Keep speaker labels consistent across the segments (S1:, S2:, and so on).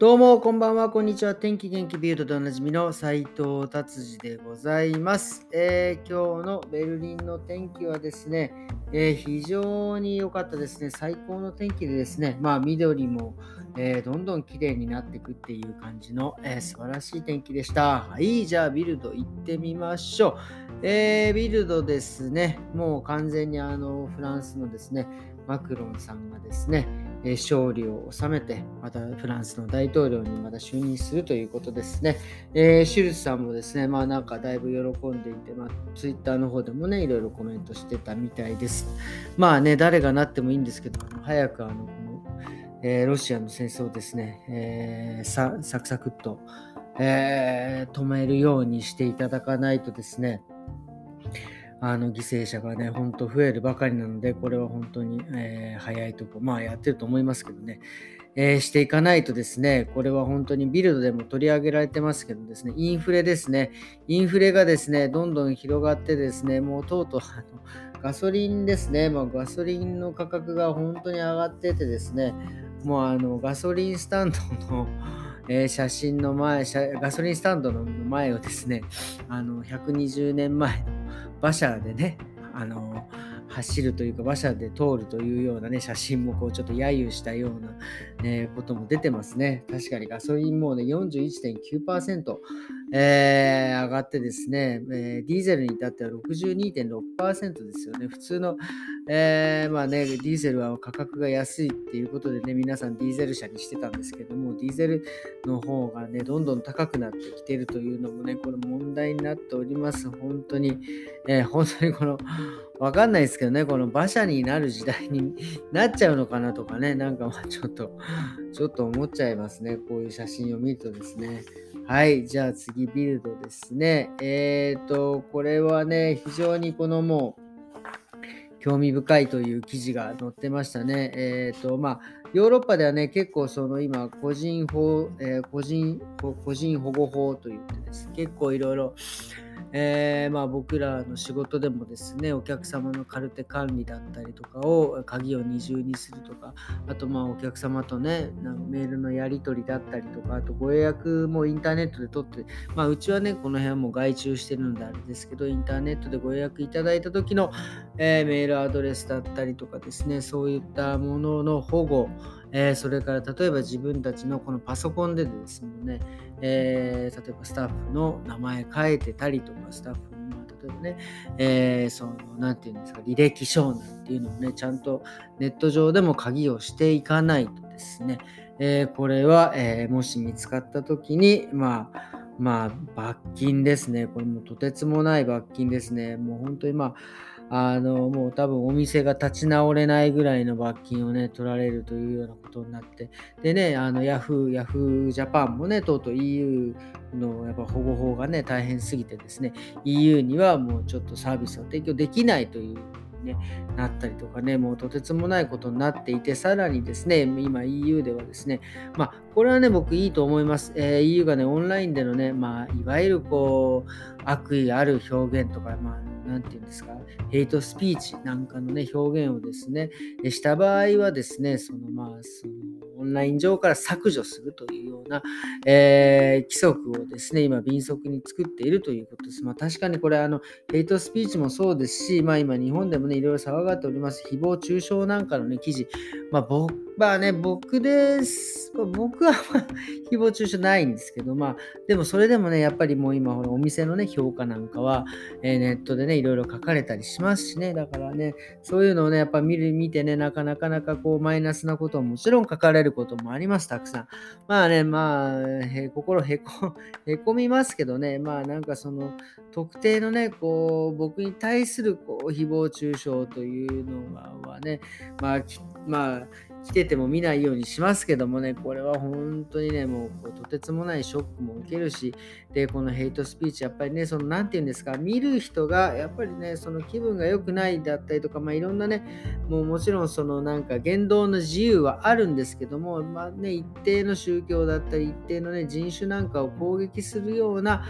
S1: どうも、こんばんは、こんにちは。天気元気ビルドでおなじみの斉藤達治でございます、えー、今日のベルリンの天気はですね、えー、非常に良かったですね。最高の天気でですね、まあ緑も、えー、どんどん綺麗になっていくっていう感じの、え素晴らしい天気でした。はい、じゃあビルド行ってみましょう。えビルドですね、もう完全にあのフランスのですね、マクロンさんがですね、勝利を収めて、またフランスの大統領にまた就任するということですね。えー、シュルツさんもですね、まあなんかだいぶ喜んでいて、まあ、ツイッターの方でもね、いろいろコメントしてたみたいです。まあね、誰がなってもいいんですけど、早くあの、えー、ロシアの戦争ですね、えー、サクサクっと、えー、止めるようにしていただかないとですね、あの犠牲者がね、ほんと増えるばかりなので、これは本当に、えー、早いとこ、まあやってると思いますけどね、えー、していかないとですね、これは本当にビルドでも取り上げられてますけどですね、インフレですね、インフレがですね、どんどん広がってですね、もうとうとうあのガソリンですね、まあ、ガソリンの価格が本当に上がっててですね、もうあのガソリンスタンドのえー、写真の前ガソリンスタンドの前をですね、あの120年前の 馬車でね、あの走るというか馬車で通るというようなね写真もこうちょっと揶揄したような、ね、ことも出てますね。確かにガソリンもね41.9%、えー、上がってですね、えー、ディーゼルに至っては62.6%ですよね。普通の、えー、まあね、ディーゼルは価格が安いっていうことでね、皆さんディーゼル車にしてたんですけども、ディーゼルの方がね、どんどん高くなってきてるというのもね、これ問題になっております。本当に、えー、本当にこの、わかんないですけどね、この馬車になる時代に なっちゃうのかなとかね、なんかまあちょっと、ちょっと思っちゃいますね。こういう写真を見るとですね。はい、じゃあ次ビルドですね。えっ、ー、と、これはね、非常にこのもう、興味深いという記事が載ってましたね。えっ、ー、と、まあ、ヨーロッパではね、結構その今、個人法、えー、個人、個人保護法といってですね、結構いろいろ、えー、まあ、僕らの仕事でもですね、お客様のカルテ管理だったりとかを、鍵を二重にするとか、あとまあお客様とね、なんかメールのやり取りだったりとか、あとご予約もインターネットで取って、まあうちはね、この辺はもう外注してるのであれですけど、インターネットでご予約いただいた時の、えー、メールアドレスだったりとかですね、そういったものの保護、えー、それから例えば自分たちのこのパソコンでですね、えー、例えばスタッフの名前変えてたりとか、スタッフの、例えばね、えー、その、なんていうんですか、履歴書なんていうのをね、ちゃんとネット上でも鍵をしていかないとですね、え、これは、え、もし見つかった時に、まあ、まあ、罰金ですね。これもとてつもない罰金ですね。もう本当にまあ、あの、もう多分お店が立ち直れないぐらいの罰金をね、取られるというようなことになって、でね、あの、ヤフー、ヤフージャパンもね、とうとう EU のやっぱ保護法がね、大変すぎてですね、EU にはもうちょっとサービスを提供できないというね、なったりとかね、もうとてつもないことになっていて、さらにですね、今 EU ではですね、まあ、これはね、僕いいと思います。えー、EU がね、オンラインでのね、まあ、いわゆるこう、悪意ある表現とか、まあ、なんていうんですか、ヘイトスピーチなんかのね、表現をですね、した場合はですね、そのまあ、そのオンライン上から削除するというような、えー、規則をですね、今、敏速に作っているということです。まあ、確かにこれ、あの、ヘイトスピーチもそうですし、まあ、今、日本でもね、いろいろ騒がっております、誹謗中傷なんかのね、記事、まあ、僕まあね、僕です。僕は、まあ、誹謗中傷ないんですけど、まあ、でもそれでもね、やっぱりもう今、お店のね、評価なんかは、えー、ネットでね、いろいろ書かれたりしますしね、だからね、そういうのをね、やっぱ見る、見てね、なかなかなかこう、マイナスなことももちろん書かれることもあります、たくさん。まあね、まあ、へ心へこ、へこみますけどね、まあなんかその、特定のね、こう、僕に対する、こう、誹謗中傷というのはね、まあ、まあ、来てても見ないようにしますけどもね、これは本当にね、もうこうとてつもないショックも受けるし、で、このヘイトスピーチ、やっぱりね、その、なんて言うんですか、見る人が、やっぱりね、その気分が良くないだったりとか、まあいろんなね、もうもちろんそのなんか言動の自由はあるんですけども、まあね、一定の宗教だったり、一定のね、人種なんかを攻撃するような、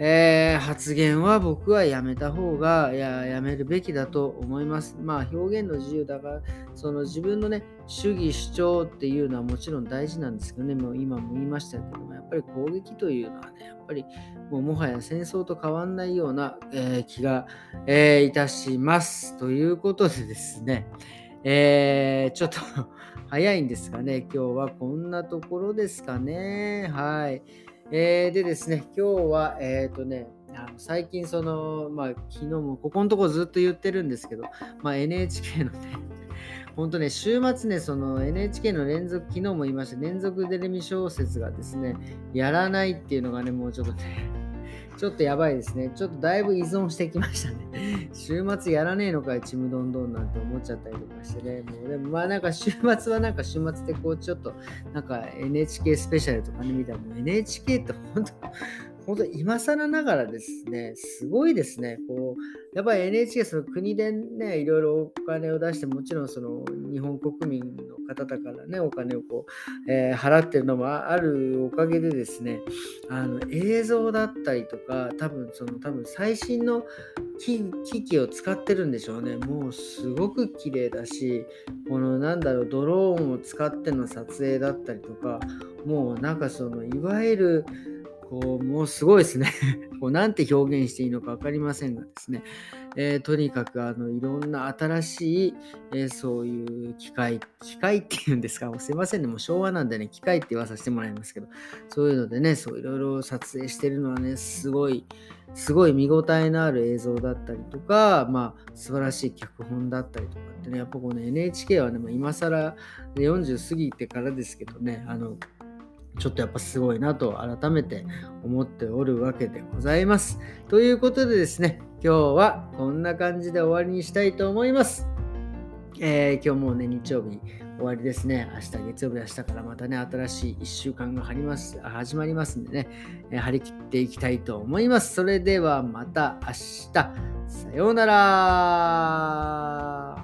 S1: えー、発言は僕はやめた方がややめるべきだと思います。まあ表現の自由だからその自分のね主義主張っていうのはもちろん大事なんですけどねもう今も言いましたけどもやっぱり攻撃というのはねやっぱりもうもはや戦争と変わんないような、えー、気が、えー、いたします。ということでですね、えー、ちょっと早いんですかね今日はこんなところですかねはい。えー、でですね、今日は、えっ、ー、とね、あの最近その、まあ、昨日もここのとこずっと言ってるんですけど、まあ、NHK のね、本当ね、週末ね、その NHK の連続、昨日も言いました、連続テレビ小説がですね、やらないっていうのがね、もうちょっとね、ちょっとやばいですね。ちょっとだいぶ依存してきましたね。週末やらねえのかい、ちむどんどんなんて思っちゃったりとかしてね。もうでもまあなんか週末はなんか週末でこうちょっとなんか NHK スペシャルとかね見たらもう NHK って本当本当今更ながらですね、すごいですね。こうやっぱり NHK その国でね、いろいろお金を出して、もちろんその日本国民の方だからね、お金をこう、えー、払ってるのもあるおかげでですね、あの映像だったりとか、多分その多分最新の機器を使ってるんでしょうね。もうすごく綺麗だし、このなんだろう、ドローンを使っての撮影だったりとか、もうなんかそのいわゆるこう、もうすごいですね。こうなんて表現していいのか分かりませんがですね、えー、とにかくあのいろんな新しい、えー、そういう機械、機械っていうんですか、もうすいませんね、もう昭和なんでね、機械って言わさせてもらいますけど、そういうのでね、そういろいろ撮影してるのはね、すごい、すごい見応えのある映像だったりとか、まあ、素晴らしい脚本だったりとかってね、やっぱこの NHK はね、今更40過ぎてからですけどね、あの、ちょっとやっぱすごいなと改めて思っておるわけでございます。ということでですね、今日はこんな感じで終わりにしたいと思います。えー、今日もね、日曜日終わりですね。明日月曜日、明日からまたね、新しい1週間がります始まりますんでね、えー、張り切っていきたいと思います。それではまた明日。さようなら。